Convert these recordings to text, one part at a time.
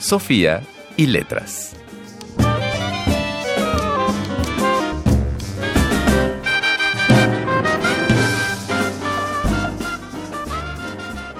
Sofía y letras.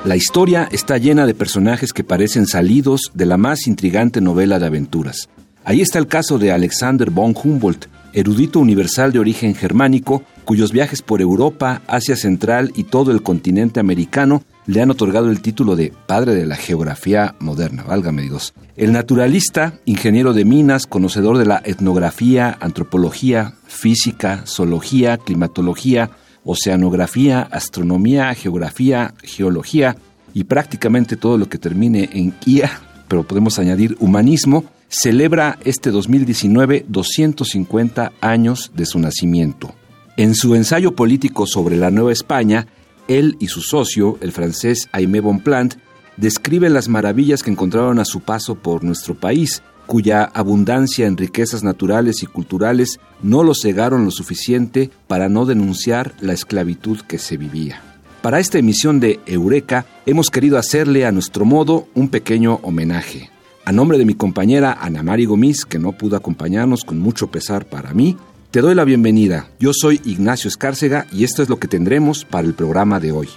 La historia está llena de personajes que parecen salidos de la más intrigante novela de aventuras. Ahí está el caso de Alexander von Humboldt, erudito universal de origen germánico, cuyos viajes por Europa, Asia Central y todo el continente americano le han otorgado el título de padre de la geografía moderna, válgame Dios. El naturalista, ingeniero de minas, conocedor de la etnografía, antropología, física, zoología, climatología, oceanografía, astronomía, geografía, geología y prácticamente todo lo que termine en IA, pero podemos añadir humanismo, celebra este 2019 250 años de su nacimiento. En su ensayo político sobre la Nueva España, él y su socio, el francés Aimé Bonpland, describen las maravillas que encontraron a su paso por nuestro país, cuya abundancia en riquezas naturales y culturales no los cegaron lo suficiente para no denunciar la esclavitud que se vivía. Para esta emisión de Eureka hemos querido hacerle a nuestro modo un pequeño homenaje. A nombre de mi compañera Ana Mari Gomis, que no pudo acompañarnos con mucho pesar para mí, te doy la bienvenida. Yo soy Ignacio Escárcega y esto es lo que tendremos para el programa de hoy.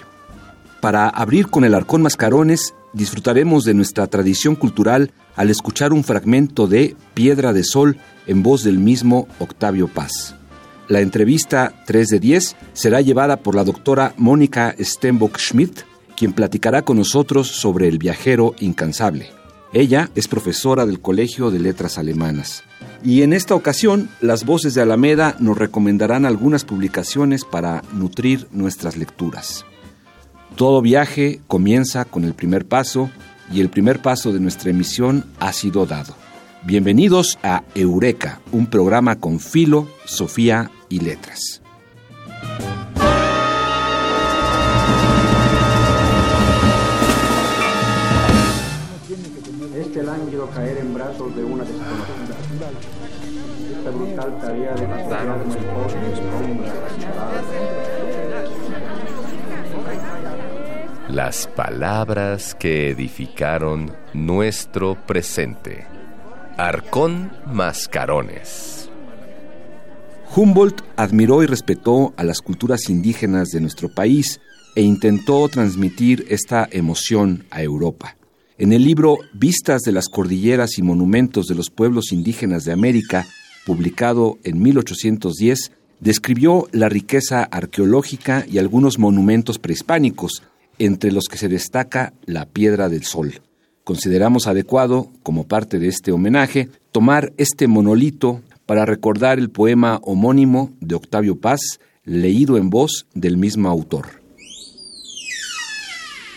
Para abrir con el Arcón Mascarones, disfrutaremos de nuestra tradición cultural al escuchar un fragmento de Piedra de Sol en voz del mismo Octavio Paz. La entrevista 3 de 10 será llevada por la doctora Mónica Stenbock Schmidt, quien platicará con nosotros sobre el viajero incansable. Ella es profesora del Colegio de Letras Alemanas. Y en esta ocasión, las voces de Alameda nos recomendarán algunas publicaciones para nutrir nuestras lecturas. Todo viaje comienza con el primer paso y el primer paso de nuestra emisión ha sido dado. Bienvenidos a Eureka, un programa con filo, Sofía y letras. Tarea de Las palabras que edificaron nuestro presente. Arcón Mascarones. Humboldt admiró y respetó a las culturas indígenas de nuestro país e intentó transmitir esta emoción a Europa. En el libro Vistas de las Cordilleras y Monumentos de los Pueblos Indígenas de América, publicado en 1810, describió la riqueza arqueológica y algunos monumentos prehispánicos, entre los que se destaca la Piedra del Sol. Consideramos adecuado, como parte de este homenaje, tomar este monolito para recordar el poema homónimo de Octavio Paz, leído en voz del mismo autor.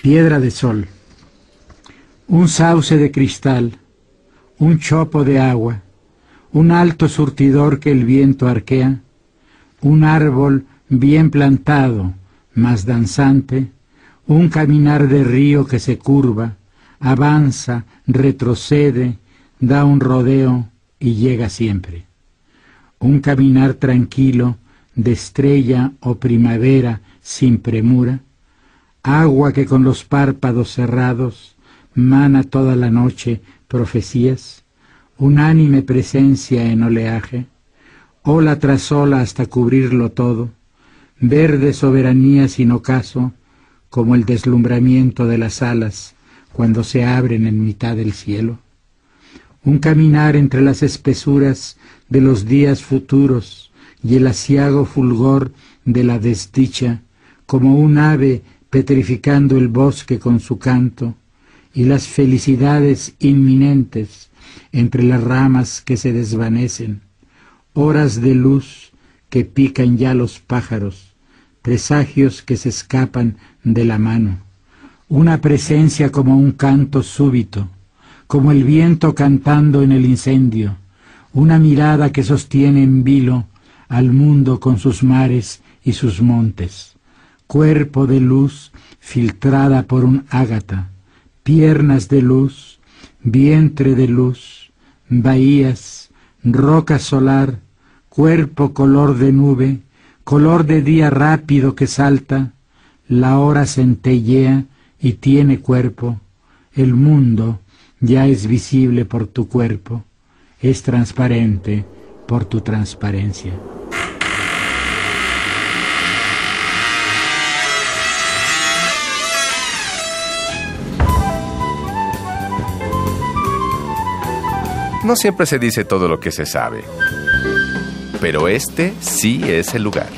Piedra del Sol un sauce de cristal, un chopo de agua, un alto surtidor que el viento arquea, un árbol bien plantado, más danzante, un caminar de río que se curva, avanza, retrocede, da un rodeo y llega siempre. Un caminar tranquilo, de estrella o primavera sin premura, agua que con los párpados cerrados mana toda la noche profecías, unánime presencia en oleaje, ola tras ola hasta cubrirlo todo, verde soberanía sin ocaso, como el deslumbramiento de las alas cuando se abren en mitad del cielo. Un caminar entre las espesuras de los días futuros y el asiago fulgor de la desdicha, como un ave petrificando el bosque con su canto, y las felicidades inminentes entre las ramas que se desvanecen, horas de luz que pican ya los pájaros, presagios que se escapan de la mano, una presencia como un canto súbito, como el viento cantando en el incendio, una mirada que sostiene en vilo al mundo con sus mares y sus montes, cuerpo de luz filtrada por un ágata, piernas de luz, vientre de luz, bahías, roca solar, cuerpo color de nube, color de día rápido que salta, la hora centellea y tiene cuerpo, el mundo ya es visible por tu cuerpo, es transparente por tu transparencia. No siempre se dice todo lo que se sabe, pero este sí es el lugar.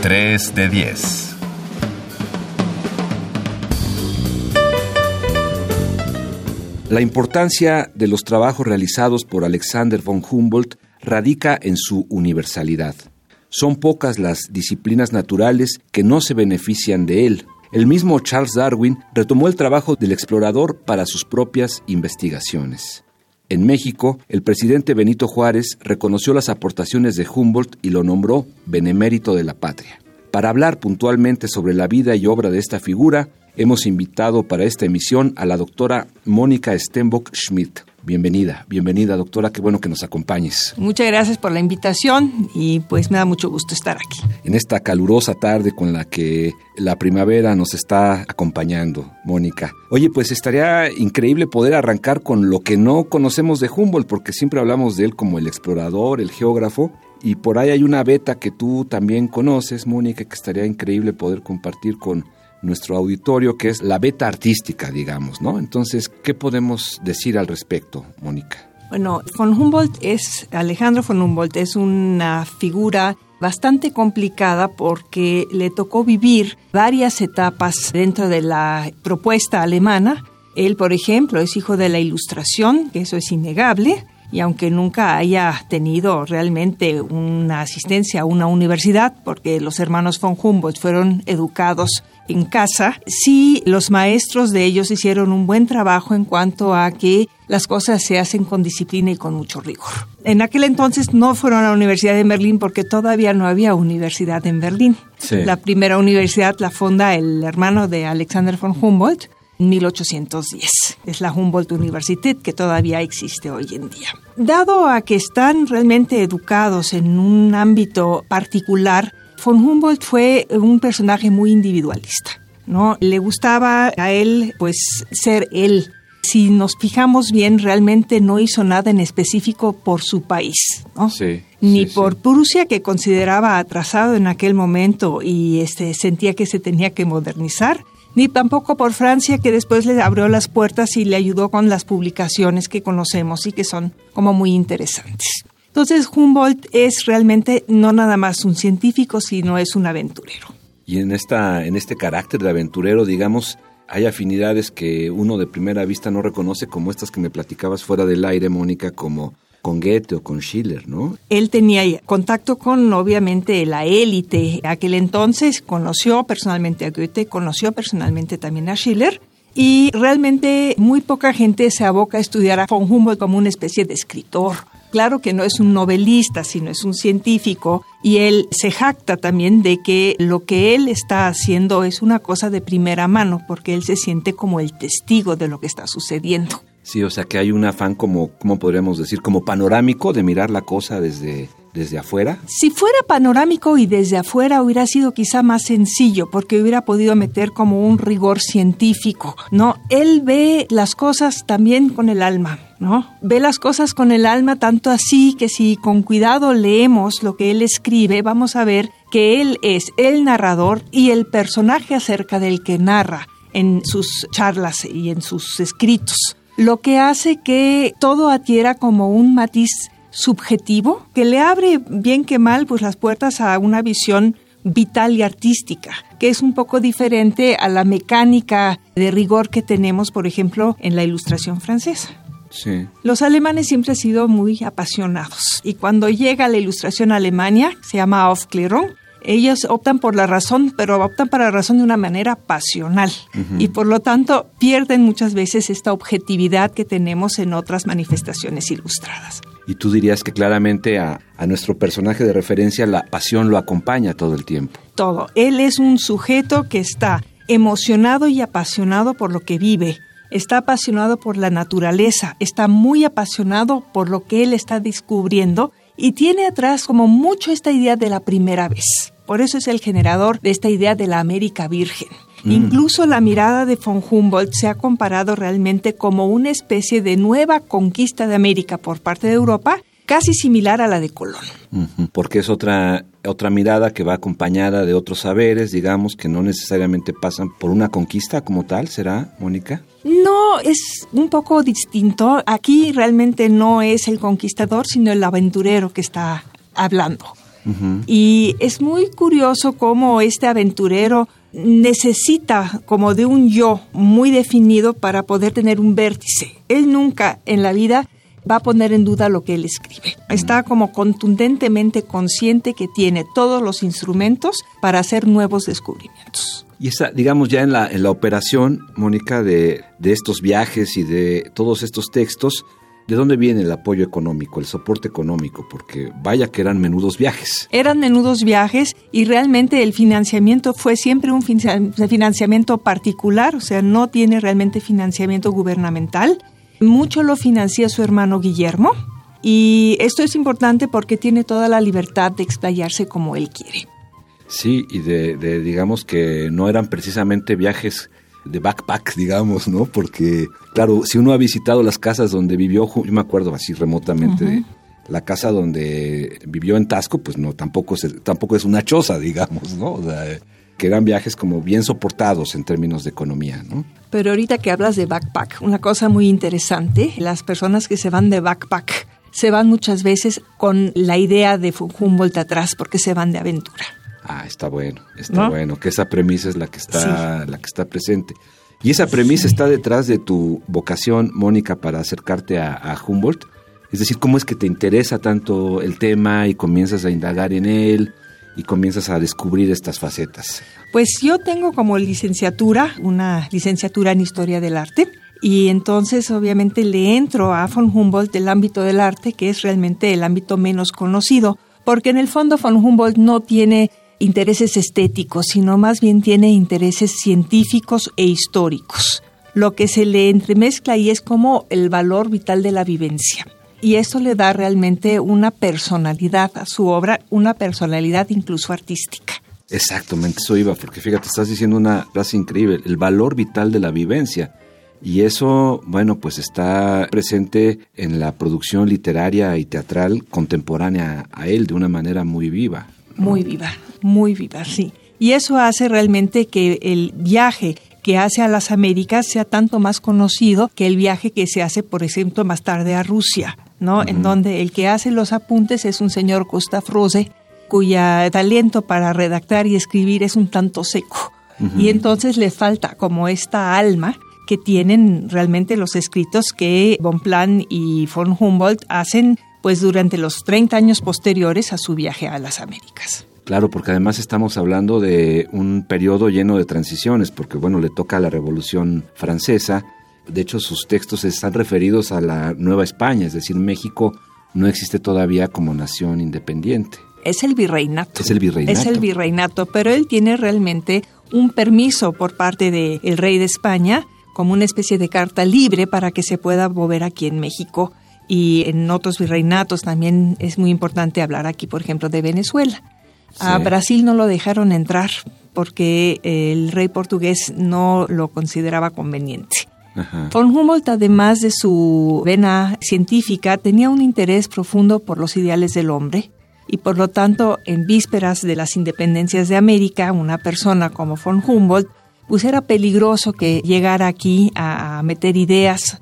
3 de 10. La importancia de los trabajos realizados por Alexander von Humboldt radica en su universalidad. Son pocas las disciplinas naturales que no se benefician de él. El mismo Charles Darwin retomó el trabajo del explorador para sus propias investigaciones. En México, el presidente Benito Juárez reconoció las aportaciones de Humboldt y lo nombró Benemérito de la Patria. Para hablar puntualmente sobre la vida y obra de esta figura, hemos invitado para esta emisión a la doctora Mónica Stenbock Schmidt. Bienvenida, bienvenida doctora, qué bueno que nos acompañes. Muchas gracias por la invitación y pues me da mucho gusto estar aquí. En esta calurosa tarde con la que la primavera nos está acompañando, Mónica. Oye, pues estaría increíble poder arrancar con lo que no conocemos de Humboldt, porque siempre hablamos de él como el explorador, el geógrafo, y por ahí hay una beta que tú también conoces, Mónica, que estaría increíble poder compartir con nuestro auditorio, que es la beta artística, digamos, ¿no? Entonces, ¿qué podemos decir al respecto, Mónica? Bueno, von Humboldt es, Alejandro von Humboldt es una figura bastante complicada porque le tocó vivir varias etapas dentro de la propuesta alemana. Él, por ejemplo, es hijo de la Ilustración, que eso es innegable, y aunque nunca haya tenido realmente una asistencia a una universidad, porque los hermanos von Humboldt fueron educados en casa, sí los maestros de ellos hicieron un buen trabajo en cuanto a que las cosas se hacen con disciplina y con mucho rigor. En aquel entonces no fueron a la Universidad de Berlín porque todavía no había universidad en Berlín. La primera universidad la funda el hermano de Alexander von Humboldt, 1810. Es la Humboldt Universität que todavía existe hoy en día. Dado a que están realmente educados en un ámbito particular, von Humboldt fue un personaje muy individualista. ¿no? Le gustaba a él pues ser él. Si nos fijamos bien, realmente no hizo nada en específico por su país, ¿no? Ni por Prusia, que consideraba atrasado en aquel momento y este, sentía que se tenía que modernizar, ni tampoco por Francia, que después le abrió las puertas y le ayudó con las publicaciones que conocemos y que son como muy interesantes. Entonces Humboldt es realmente no nada más un científico, sino es un aventurero. Y en, esta, en este carácter de aventurero, digamos, hay afinidades que uno de primera vista no reconoce, como estas que me platicabas fuera del aire, Mónica, como con Goethe o con Schiller, ¿no? Él tenía contacto con, obviamente, la élite. Aquel entonces conoció personalmente a Goethe, conoció personalmente también a Schiller. Y realmente muy poca gente se aboca a estudiar a von Humboldt como una especie de escritor. Claro que no es un novelista, sino es un científico y él se jacta también de que lo que él está haciendo es una cosa de primera mano, porque él se siente como el testigo de lo que está sucediendo. Sí, o sea que hay un afán como, ¿cómo podríamos decir? Como panorámico de mirar la cosa desde, desde afuera. Si fuera panorámico y desde afuera hubiera sido quizá más sencillo porque hubiera podido meter como un rigor científico, ¿no? Él ve las cosas también con el alma, ¿no? Ve las cosas con el alma tanto así que si con cuidado leemos lo que él escribe, vamos a ver que él es el narrador y el personaje acerca del que narra en sus charlas y en sus escritos lo que hace que todo adquiera como un matiz subjetivo que le abre bien que mal pues las puertas a una visión vital y artística, que es un poco diferente a la mecánica de rigor que tenemos, por ejemplo, en la ilustración francesa. Sí. Los alemanes siempre han sido muy apasionados y cuando llega la ilustración a Alemania, se llama Aufklärung, Ellos optan por la razón, pero optan para la razón de una manera pasional y por lo tanto pierden muchas veces esta objetividad que tenemos en otras manifestaciones ilustradas. Y tú dirías que claramente a, a, nuestro personaje de referencia la pasión lo acompaña todo el tiempo. Todo. Él es un sujeto que está emocionado y apasionado por lo que vive. Está apasionado por la naturaleza, está muy apasionado por lo que él está descubriendo y tiene atrás como mucho esta idea de la primera vez. Por eso es el generador de esta idea de la América Virgen. Mm. Incluso la mirada de von Humboldt se ha comparado realmente como una especie de nueva conquista de América por parte de Europa, casi similar a la de Colón. Porque es otra, otra mirada que va acompañada de otros saberes, digamos, que no necesariamente pasan por una conquista como tal, ¿será, Mónica? No, es un poco distinto. Aquí realmente no es el conquistador, sino el aventurero que está hablando. Y es muy curioso cómo este aventurero necesita como de un yo muy definido para poder tener un vértice. Él nunca en la vida va a poner en duda lo que él escribe. Está como contundentemente consciente que tiene todos los instrumentos para hacer nuevos descubrimientos. Y esa, digamos, ya en la, en la operación, Mónica, de, de estos viajes y de todos estos textos, ¿De dónde viene el apoyo económico, el soporte económico? Porque vaya que eran menudos viajes. Eran menudos viajes y realmente el financiamiento fue siempre un financiamiento particular, o sea, no tiene realmente financiamiento gubernamental. Mucho lo financia su hermano Guillermo y esto es importante porque tiene toda la libertad de explayarse como él quiere. Sí, y de, de digamos que no eran precisamente viajes de backpack, digamos, ¿no? Porque, claro, si uno ha visitado las casas donde vivió, yo me acuerdo así remotamente, la casa donde vivió en Tasco, pues no, tampoco es, tampoco es una choza, digamos, ¿no? O sea, que eran viajes como bien soportados en términos de economía, ¿no? Pero ahorita que hablas de backpack, una cosa muy interesante, las personas que se van de backpack se van muchas veces con la idea de Humboldt atrás porque se van de aventura. Ah, está bueno, está bueno, que esa premisa es la que está, la que está presente. Y esa premisa está detrás de tu vocación, Mónica, para acercarte a, Humboldt. Es decir, ¿cómo es que te interesa tanto el tema y comienzas a indagar en él y comienzas a descubrir estas facetas? Pues yo tengo como licenciatura, una licenciatura en Historia del Arte, y entonces obviamente le entro a von Humboldt del ámbito del arte, que es realmente el ámbito menos conocido, porque en el fondo von Humboldt no tiene intereses estéticos, sino más bien tiene intereses científicos e históricos. Lo que se le entremezcla ahí es como el valor vital de la vivencia. Y eso le da realmente una personalidad a su obra, una personalidad incluso artística. Exactamente, eso iba, porque fíjate, estás diciendo una frase increíble, el valor vital de la vivencia. Y eso, bueno, pues está presente en la producción literaria y teatral contemporánea a él de una manera muy viva. Muy viva, muy viva, sí. Y eso hace realmente que el viaje que hace a las Américas sea tanto más conocido que el viaje que se hace, por ejemplo, más tarde a Rusia, ¿no? En donde el que hace los apuntes es un señor Gustav Rose, cuya talento para redactar y escribir es un tanto seco. Y entonces le falta como esta alma que tienen realmente los escritos que Bonpland y von Humboldt hacen pues durante los 30 años posteriores a su viaje a las Américas. Claro, porque además estamos hablando de un periodo lleno de transiciones, porque bueno, le toca a la Revolución Francesa. De hecho, sus textos están referidos a la Nueva España, es decir, México no existe todavía como nación independiente. Es el virreinato. Es el virreinato. Es el virreinato, pero él tiene realmente un permiso por parte del rey de España, como una especie de carta libre para que se pueda mover aquí en México y en otros virreinatos también es muy importante hablar aquí, por ejemplo, de Venezuela. A Brasil no lo dejaron entrar porque el rey portugués no lo consideraba conveniente. Von Humboldt, además de su vena científica, tenía un interés profundo por los ideales del hombre y por lo tanto, en vísperas de las independencias de América, una persona como von Humboldt, pues era peligroso que llegara aquí a meter ideas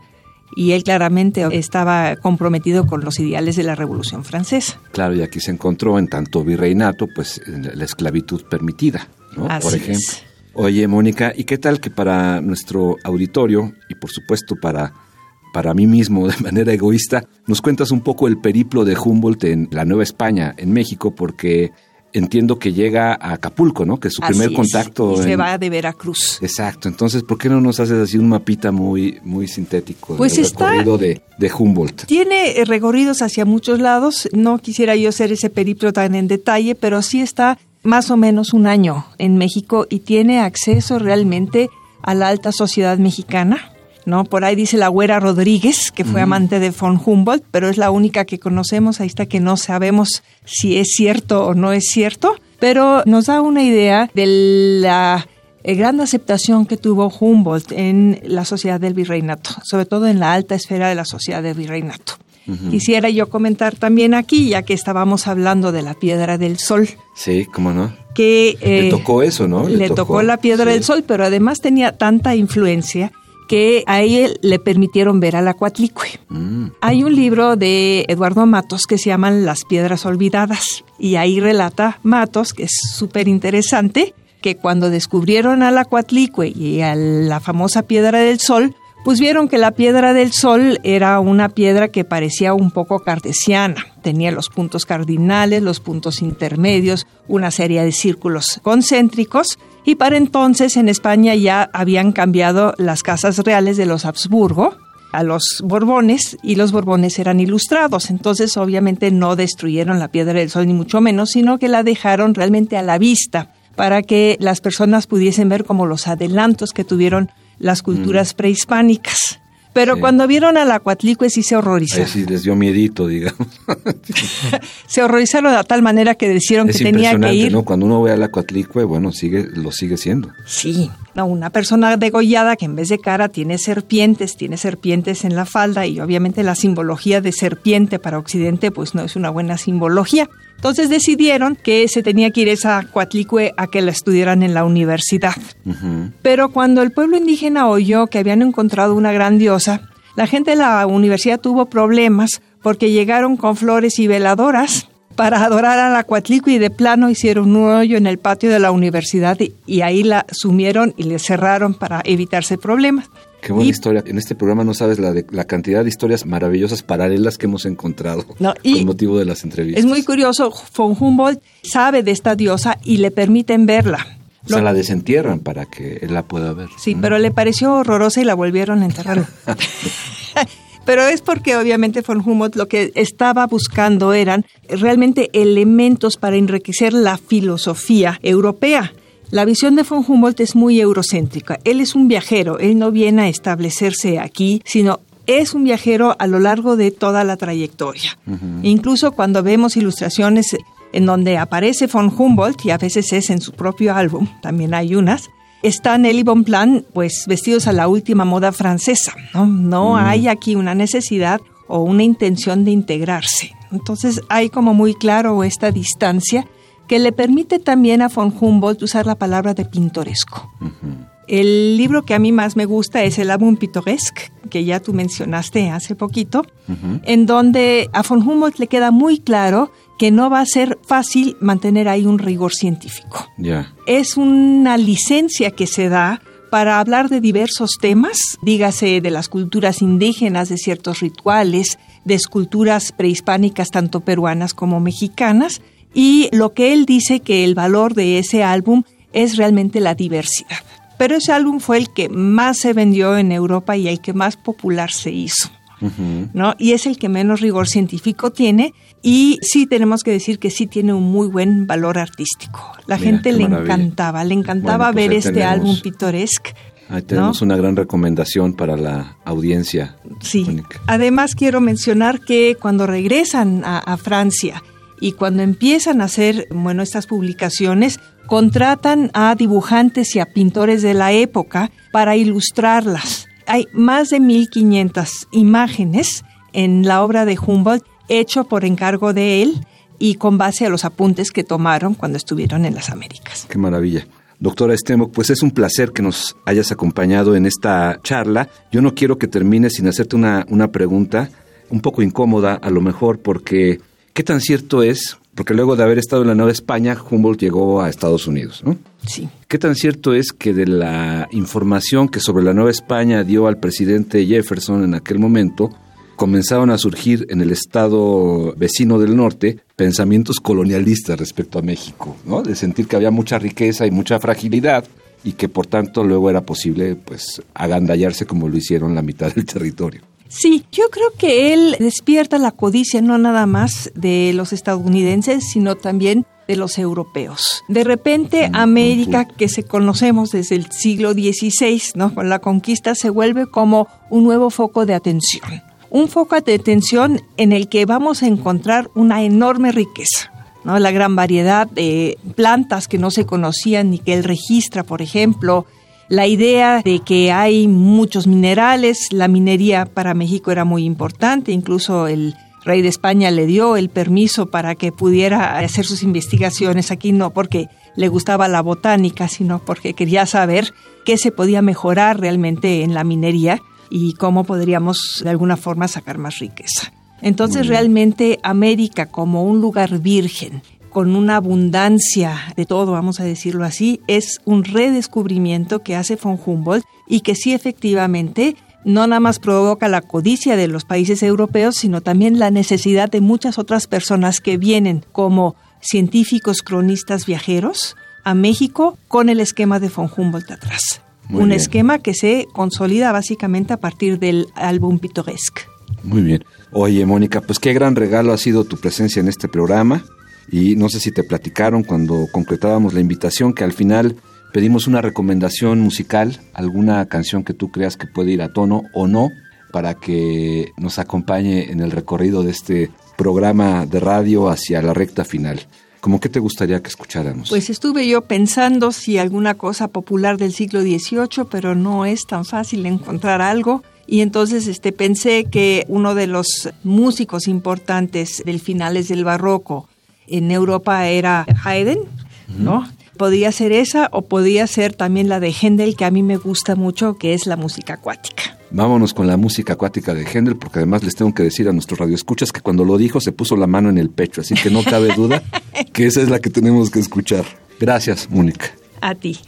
y él claramente estaba comprometido con los ideales de la Revolución Francesa. Claro, y aquí se encontró en tanto virreinato, pues la esclavitud permitida, ¿no? por ejemplo. Oye, Mónica, ¿y qué tal que para nuestro auditorio y por supuesto para para mí mismo de manera egoísta, nos cuentas un poco el periplo de Humboldt en la Nueva España, en México, porque entiendo que llega a Acapulco, ¿no? Que es su Así primer es, contacto. y se va de Veracruz. Exacto. Entonces, ¿por qué no nos haces así un mapita muy, muy sintético Pues del está- recorrido de, de Humboldt? Tiene eh, recorridos hacia muchos lados. No quisiera yo hacer ese periplo tan en detalle, pero sí está más o menos un año en México y tiene acceso realmente a la alta sociedad mexicana. ¿No? Por ahí dice la güera Rodríguez, que fue amante de von Humboldt, pero es la única que conocemos. Ahí está que no sabemos si es cierto o no es cierto, pero nos da una idea de la eh, gran aceptación que tuvo Humboldt en la sociedad del virreinato, sobre todo en la alta esfera de la sociedad del virreinato. Quisiera yo comentar también aquí, ya que estábamos hablando de la piedra del sol, Sí, ¿cómo no? que Le eh, tocó eso, ¿no? le, tocó, la piedra sí. del sol, pero además tenía tanta influencia que a él le permitieron ver a la Coatlicue. Mm, Hay un libro de Eduardo Matos que se llama Las piedras olvidadas y ahí relata Matos, que es súper interesante, que cuando descubrieron a la Coatlicue y a la famosa piedra del sol, pues vieron que la piedra del sol era una piedra que parecía un poco cartesiana. Tenía los puntos cardinales, los puntos intermedios, una serie de círculos concéntricos. Y para entonces en España ya habían cambiado las casas reales de los Habsburgo a los Borbones y los Borbones eran ilustrados. Entonces obviamente no destruyeron la piedra del sol ni mucho menos, sino que la dejaron realmente a la vista para que las personas pudiesen ver como los adelantos que tuvieron las culturas prehispánicas. Pero Sí. cuando vieron a la Coatlicue sí se Ahí horrorizaron. sí les dio miedito, digamos. Se horrorizaron de tal manera que es que tenía que ir. ¿no? Cuando uno ve a la Coatlicue, bueno, sigue, lo sigue siendo. Sí, no, una persona degollada que en vez de cara tiene serpientes, tiene serpientes en la falda y obviamente la simbología de serpiente para Occidente pues no es una buena simbología. Entonces decidieron que se tenía que ir esa Coatlicue a que la estudiaran en la universidad. Pero cuando el pueblo indígena oyó que habían encontrado una gran diosa, la gente de la universidad tuvo problemas porque llegaron con flores y veladoras para adorar a la Coatlicue y de plano hicieron un hoyo en el patio de la universidad y, y ahí la sumieron y le cerraron para evitarse problemas. Qué buena Y- historia. En este programa no sabes la, de- la cantidad de historias maravillosas paralelas que hemos encontrado No, y- con motivo de las entrevistas. Es muy curioso, von Humboldt sabe de esta diosa y le permiten verla. O sea, Lo- la desentierran para que él la pueda ver. Sí, ¿no? pero le pareció horrorosa y la volvieron a enterrar. pero es porque obviamente von Humboldt lo que estaba buscando eran realmente elementos para enriquecer la filosofía europea. La visión de von Humboldt es muy eurocéntrica. Él es un viajero, él no viene a establecerse aquí, sino es un viajero a lo largo de toda la trayectoria. Incluso cuando vemos ilustraciones en donde aparece von Humboldt, y a veces es en su propio álbum, también hay unas, están él y Bonpland pues vestidos a la última moda francesa. No, no hay aquí una necesidad o una intención de integrarse. Entonces hay como muy claro esta distancia que le permite también a von Humboldt usar la palabra de pintoresco. El libro que a mí más me gusta es el álbum Pittoresque, que ya tú mencionaste hace poquito, en donde a von Humboldt le queda muy claro que no va a ser fácil mantener ahí un rigor científico. Ya. Es una licencia que se da para hablar de diversos temas, dígase de las culturas indígenas, de ciertos rituales, de esculturas prehispánicas tanto peruanas como mexicanas, y lo que él dice que el valor de ese álbum es realmente la diversidad. Pero ese álbum fue el que más se vendió en Europa y el que más popular se hizo. ¿no? Y es el que menos rigor científico tiene y sí tenemos que decir que sí tiene un muy buen valor artístico. La Mira, gente le maravilla. encantaba, le encantaba Bueno, pues ver este tenemos- álbum pittoresque. Ahí tenemos ¿no? una gran recomendación para la audiencia. Sí. Mónica. Además quiero mencionar que cuando regresan a, a Francia y cuando empiezan a hacer, bueno, estas publicaciones, contratan a dibujantes y a pintores de la época para ilustrarlas. Hay más de 1500 imágenes en la obra de Humboldt hecho por encargo de él y con base a los apuntes que tomaron cuando estuvieron en las Américas. Qué maravilla. Doctora Estemoc, pues es un placer que nos hayas acompañado en esta charla. Yo no quiero que termines sin hacerte una, una pregunta un poco incómoda, a lo mejor, porque ¿qué tan cierto es? Porque luego de haber estado en la Nueva España, Humboldt llegó a Estados Unidos, ¿no? Sí. ¿Qué tan cierto es que de la información que sobre la Nueva España dio al presidente Jefferson en aquel momento, comenzaron a surgir en el estado vecino del norte pensamientos colonialistas respecto a México, ¿no? De sentir que había mucha riqueza y mucha fragilidad y que por tanto luego era posible pues agandallarse como lo hicieron la mitad del territorio. Sí, yo creo que él despierta la codicia no nada más de los estadounidenses, sino también de los europeos. De repente, América, que se conocemos desde el siglo XVI, ¿no? con la conquista, se vuelve como un nuevo foco de atención. Un foco de atención en el que vamos a encontrar una enorme riqueza. ¿no? La gran variedad de plantas que no se conocían ni que él registra, por ejemplo, la idea de que hay muchos minerales, la minería para México era muy importante, incluso el rey de España le dio el permiso para que pudiera hacer sus investigaciones aquí, no porque le gustaba la botánica, sino porque quería saber qué se podía mejorar realmente en la minería y cómo podríamos de alguna forma sacar más riqueza. Entonces realmente América como un lugar virgen, con una abundancia de todo, vamos a decirlo así, es un redescubrimiento que hace von Humboldt y que sí efectivamente no nada más provoca la codicia de los países europeos, sino también la necesidad de muchas otras personas que vienen como científicos cronistas viajeros a México con el esquema de von Humboldt atrás. un esquema que se consolida básicamente a partir del álbum Pittoresque. Muy bien. Oye, Mónica, pues qué gran regalo ha sido tu presencia en este programa y no sé si te platicaron cuando concretábamos la invitación que al final pedimos una recomendación musical, alguna canción que tú creas que puede ir a tono o no, para que nos acompañe en el recorrido de este programa de radio hacia la recta final. ¿Cómo que te gustaría que escucháramos? Pues estuve yo pensando si alguna cosa popular del siglo XVIII, pero no es tan fácil encontrar algo. Y entonces este, pensé que uno de los músicos importantes del finales del barroco, en Europa era Haydn, ¿no? Podía ser esa o podía ser también la de Händel, que a mí me gusta mucho, que es la música acuática. Vámonos con la música acuática de Händel, porque además les tengo que decir a nuestros radioescuchas que cuando lo dijo se puso la mano en el pecho, así que no cabe duda que esa es la que tenemos que escuchar. Gracias, Mónica. A ti.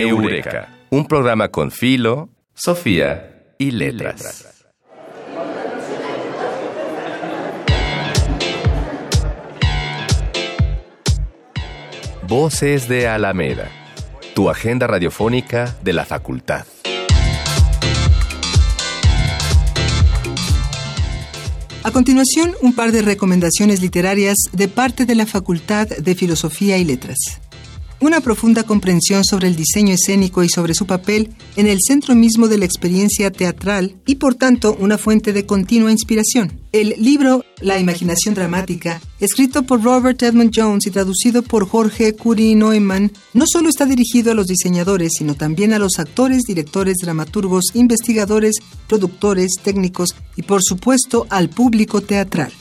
Eureka, un programa con Filo, Sofía y Letras. Voces de Alameda, tu agenda radiofónica de la facultad. A continuación, un par de recomendaciones literarias de parte de la Facultad de Filosofía y Letras. Una profunda comprensión sobre el diseño escénico y sobre su papel en el centro mismo de la experiencia teatral y por tanto una fuente de continua inspiración. El libro La imaginación dramática, escrito por Robert Edmund Jones y traducido por Jorge Curie Neumann, no solo está dirigido a los diseñadores, sino también a los actores, directores, dramaturgos, investigadores, productores, técnicos y por supuesto al público teatral.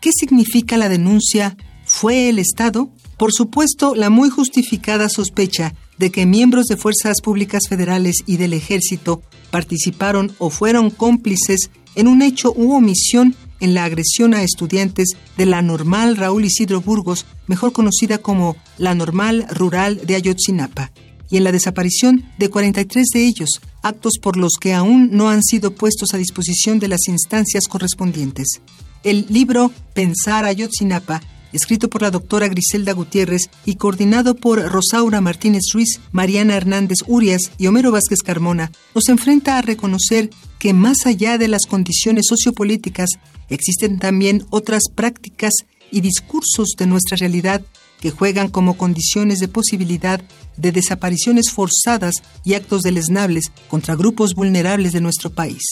¿Qué significa la denuncia? ¿Fue el Estado? Por supuesto, la muy justificada sospecha de que miembros de fuerzas públicas federales y del ejército participaron o fueron cómplices en un hecho u omisión en la agresión a estudiantes de la normal Raúl Isidro Burgos, mejor conocida como la normal rural de Ayotzinapa, y en la desaparición de 43 de ellos, actos por los que aún no han sido puestos a disposición de las instancias correspondientes. El libro Pensar Ayotzinapa escrito por la doctora Griselda Gutiérrez y coordinado por Rosaura Martínez Ruiz, Mariana Hernández Urias y Homero Vázquez Carmona, nos enfrenta a reconocer que más allá de las condiciones sociopolíticas, existen también otras prácticas y discursos de nuestra realidad que juegan como condiciones de posibilidad de desapariciones forzadas y actos deleznables contra grupos vulnerables de nuestro país.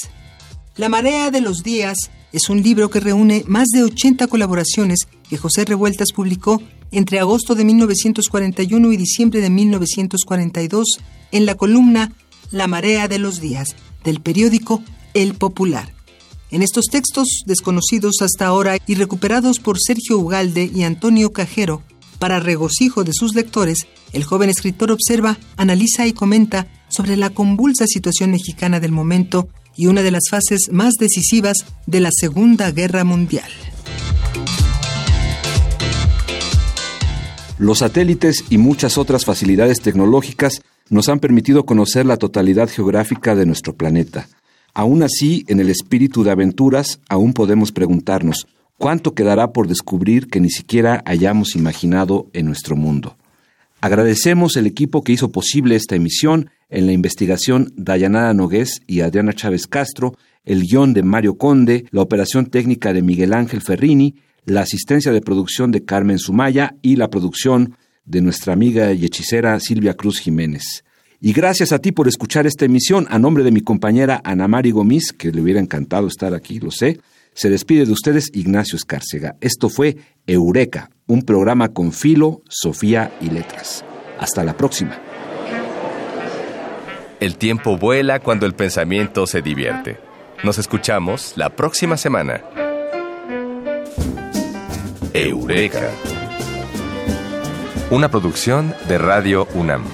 La marea de los días es un libro que reúne más de 80 colaboraciones que José Revueltas publicó entre agosto de 1941 y diciembre de 1942 en la columna La Marea de los Días del periódico El Popular. En estos textos, desconocidos hasta ahora y recuperados por Sergio Ugalde y Antonio Cajero, para regocijo de sus lectores, el joven escritor observa, analiza y comenta sobre la convulsa situación mexicana del momento y una de las fases más decisivas de la Segunda Guerra Mundial. Los satélites y muchas otras facilidades tecnológicas nos han permitido conocer la totalidad geográfica de nuestro planeta. Aún así, en el espíritu de aventuras, aún podemos preguntarnos, ¿cuánto quedará por descubrir que ni siquiera hayamos imaginado en nuestro mundo? Agradecemos el equipo que hizo posible esta emisión. En la investigación Dayanara Nogués y Adriana Chávez Castro, el guion de Mario Conde, la operación técnica de Miguel Ángel Ferrini, la asistencia de producción de Carmen Sumaya y la producción de nuestra amiga y hechicera Silvia Cruz Jiménez. Y gracias a ti por escuchar esta emisión. A nombre de mi compañera Ana Mari Gomis, que le hubiera encantado estar aquí, lo sé, se despide de ustedes Ignacio Escárcega. Esto fue Eureka, un programa con filo, Sofía y letras. Hasta la próxima. El tiempo vuela cuando el pensamiento se divierte. Nos escuchamos la próxima semana. Eureka. Una producción de Radio UNAM.